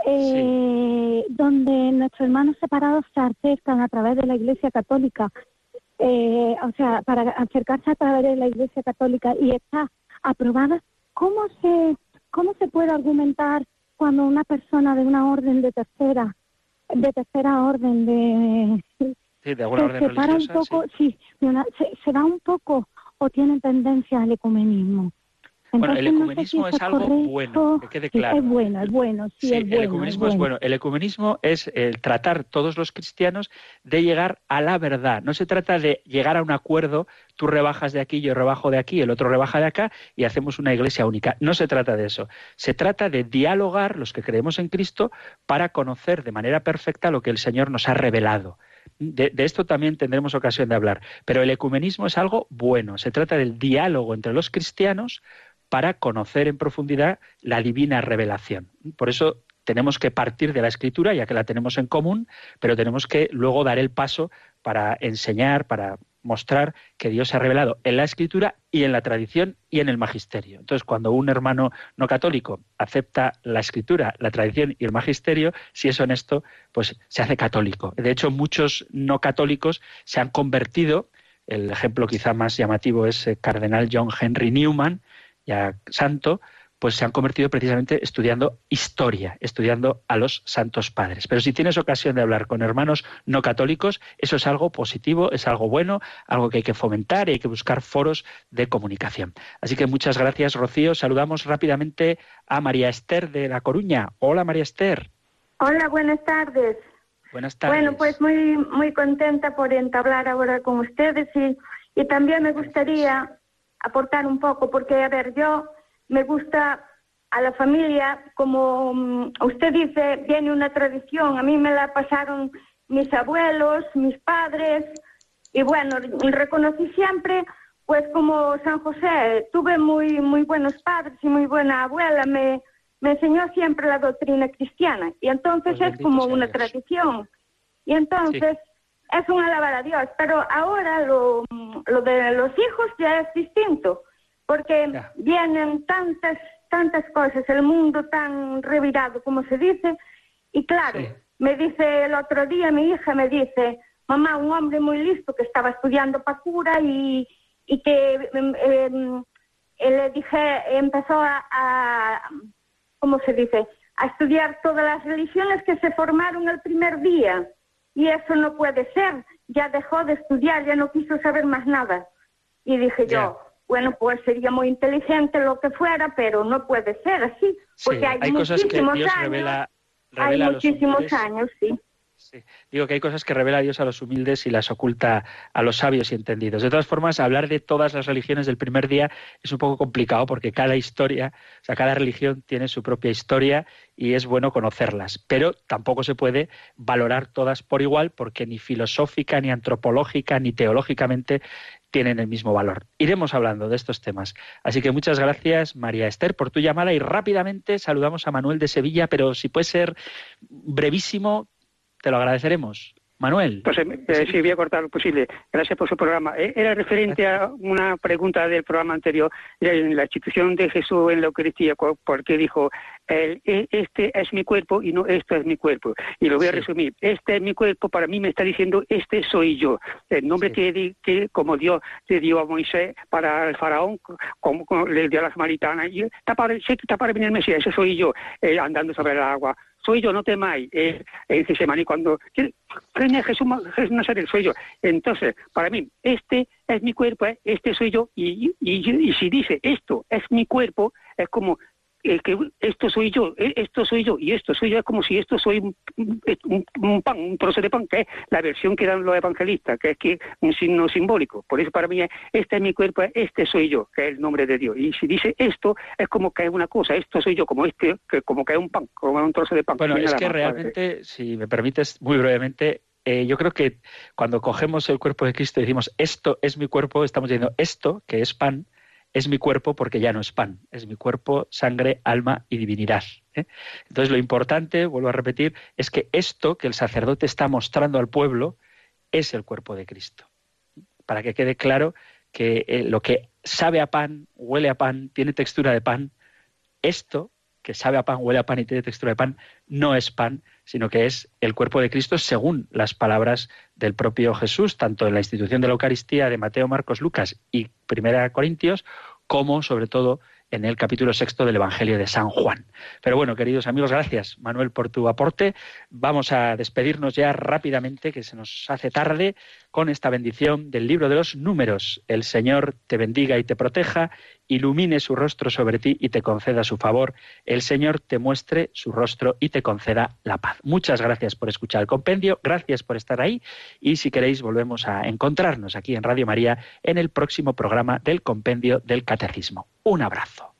eh, donde nuestros hermanos separados se acercan a través de la Iglesia Católica, eh, o sea, para acercarse a través de la Iglesia Católica y está aprobada, ¿cómo se, cómo se puede argumentar cuando una persona de una orden de tercera, de tercera orden de... Sí, de alguna se separa un poco, sí, se, se da un poco o tiene tendencia al ecumenismo bueno, el ecumenismo es algo bueno, que quede claro. Es bueno, es bueno, sí, es bueno. El ecumenismo es bueno. El ecumenismo es el tratar todos los cristianos de llegar a la verdad. No se trata de llegar a un acuerdo, tú rebajas de aquí, yo rebajo de aquí, el otro rebaja de acá y hacemos una iglesia única. No se trata de eso. Se trata de dialogar los que creemos en Cristo para conocer de manera perfecta lo que el Señor nos ha revelado. De, de, esto también tendremos ocasión de hablar. Pero el ecumenismo es algo bueno. Se trata del diálogo entre los cristianos para conocer en profundidad la divina revelación. Por eso tenemos que partir de la escritura, ya que la tenemos en común, pero tenemos que luego dar el paso para enseñar, para mostrar que Dios se ha revelado en la escritura y en la tradición y en el magisterio. Entonces, cuando un hermano no católico acepta la escritura, la tradición y el magisterio, si es honesto, pues se hace católico. De hecho, muchos no católicos se han convertido, el ejemplo quizá más llamativo es el cardenal John Henry Newman, ya santo, pues se han convertido precisamente estudiando historia, estudiando a los santos padres. Pero si tienes ocasión de hablar con hermanos no católicos, eso es algo positivo, es algo bueno, algo que hay que fomentar y hay que buscar foros de comunicación. Así que muchas gracias, Rocío. Saludamos rápidamente a María Esther de La Coruña. Hola, María Esther. Hola, buenas tardes. Buenas tardes. Bueno, pues muy, muy contenta por entablar ahora con ustedes y, y también me gustaría aportar un poco, porque, a ver, yo me gusta a la familia, como mm, usted dice, viene una tradición. A mí me la pasaron mis abuelos, mis padres, y bueno, reconocí siempre, pues como San José, tuve muy, muy buenos padres y muy buena abuela, me, me enseñó siempre la doctrina cristiana, y entonces Pues es como una tradición. Y entonces es un alabar a Dios, pero ahora lo, lo de los hijos ya es distinto, porque vienen tantas, tantas cosas, el mundo tan revirado, como se dice, y claro, me dice el otro día, mi hija me dice, mamá, un hombre muy listo que estaba estudiando para cura y, y que em, em, eh, le dije, empezó a, a, ¿cómo se dice?, a estudiar todas las religiones que se formaron el primer día. Y eso no puede ser. Ya dejó de estudiar, ya no quiso saber más nada. Y dije yo, bueno, pues sería muy inteligente lo que fuera, pero no puede ser así. Porque hay, hay cosas que muchísimos Dios años. revela, hay revela muchísimos años, sí. Sí. Digo que hay cosas que revela Dios a los humildes y las oculta a los sabios y entendidos. De todas formas, hablar de todas las religiones del primer día es un poco complicado porque cada historia, o sea, cada religión tiene su propia historia y es bueno conocerlas. Pero tampoco se puede valorar todas por igual porque ni filosófica, ni antropológica, ni teológicamente tienen el mismo valor. Iremos hablando de estos temas. Así que muchas gracias, María Esther, por tu llamada y rápidamente saludamos a Manuel de Sevilla, pero si puede ser brevísimo, te lo agradeceremos. Manuel. Pues eh, eh, sí, voy a cortar lo posible. Gracias por su programa. Eh, Era referente a una pregunta del programa anterior, en la institución de Jesús en la Eucaristía, porque dijo, el- e- este es mi cuerpo y no esto es mi cuerpo. Y lo voy a resumir. Este es mi cuerpo, para mí me está diciendo, este soy yo. El nombre que, di- que como Dios le dio a Moisés para el faraón, como, como le dio a la samaritana, y está para, que está para venir el Mesías, ese soy yo, eh, andando sobre el agua. Soy yo, no temáis. Eh, Getsemaní, cuando creen en Jesús, Jesús Nazaret, soy yo. Entonces, para mí, este es mi cuerpo, eh, este soy yo, y, y si dice esto es mi cuerpo, es como el que esto soy yo, eh, esto soy yo y esto soy yo, es como si esto soy un, un- un pan, un trozo de pan, que es la versión que dan los evangelistas, que es que un signo simbólico. Por eso para mí es, este es mi cuerpo, este soy yo, que es el nombre de Dios. Y si dice esto, es como que es una cosa, esto soy yo, como este, que como que es un pan, como un trozo de pan. Bueno, es que más, padre. realmente, si me permites muy brevemente, eh, yo creo que cuando cogemos el cuerpo de Cristo y decimos esto es mi cuerpo, estamos diciendo esto, que es pan, es mi cuerpo porque ya no es pan, es mi cuerpo, sangre, alma y divinidad. ¿eh? Entonces lo importante, vuelvo a repetir, es que esto que el sacerdote está mostrando al pueblo es el cuerpo de Cristo. Para que quede claro que eh, lo que sabe a pan, huele a pan, tiene textura de pan, esto que sabe a pan, huele a pan y tiene textura de pan, no es pan, sino que es el cuerpo de Cristo según las palabras del propio Jesús, tanto en la institución de la Eucaristía de Mateo, Marcos, Lucas y Primera Corintios, como sobre todo en el capítulo sexto del Evangelio de San Juan. Pero bueno, queridos amigos, gracias Manuel por tu aporte. Vamos a despedirnos ya rápidamente, que se nos hace tarde, con esta bendición del libro de los números. El Señor te bendiga y te proteja, ilumine su rostro sobre ti y te conceda su favor. El Señor te muestre su rostro y te conceda la paz. Muchas gracias por escuchar el compendio, gracias por estar ahí y si queréis volvemos a encontrarnos aquí en Radio María en el próximo programa del compendio del Catecismo. Un abrazo.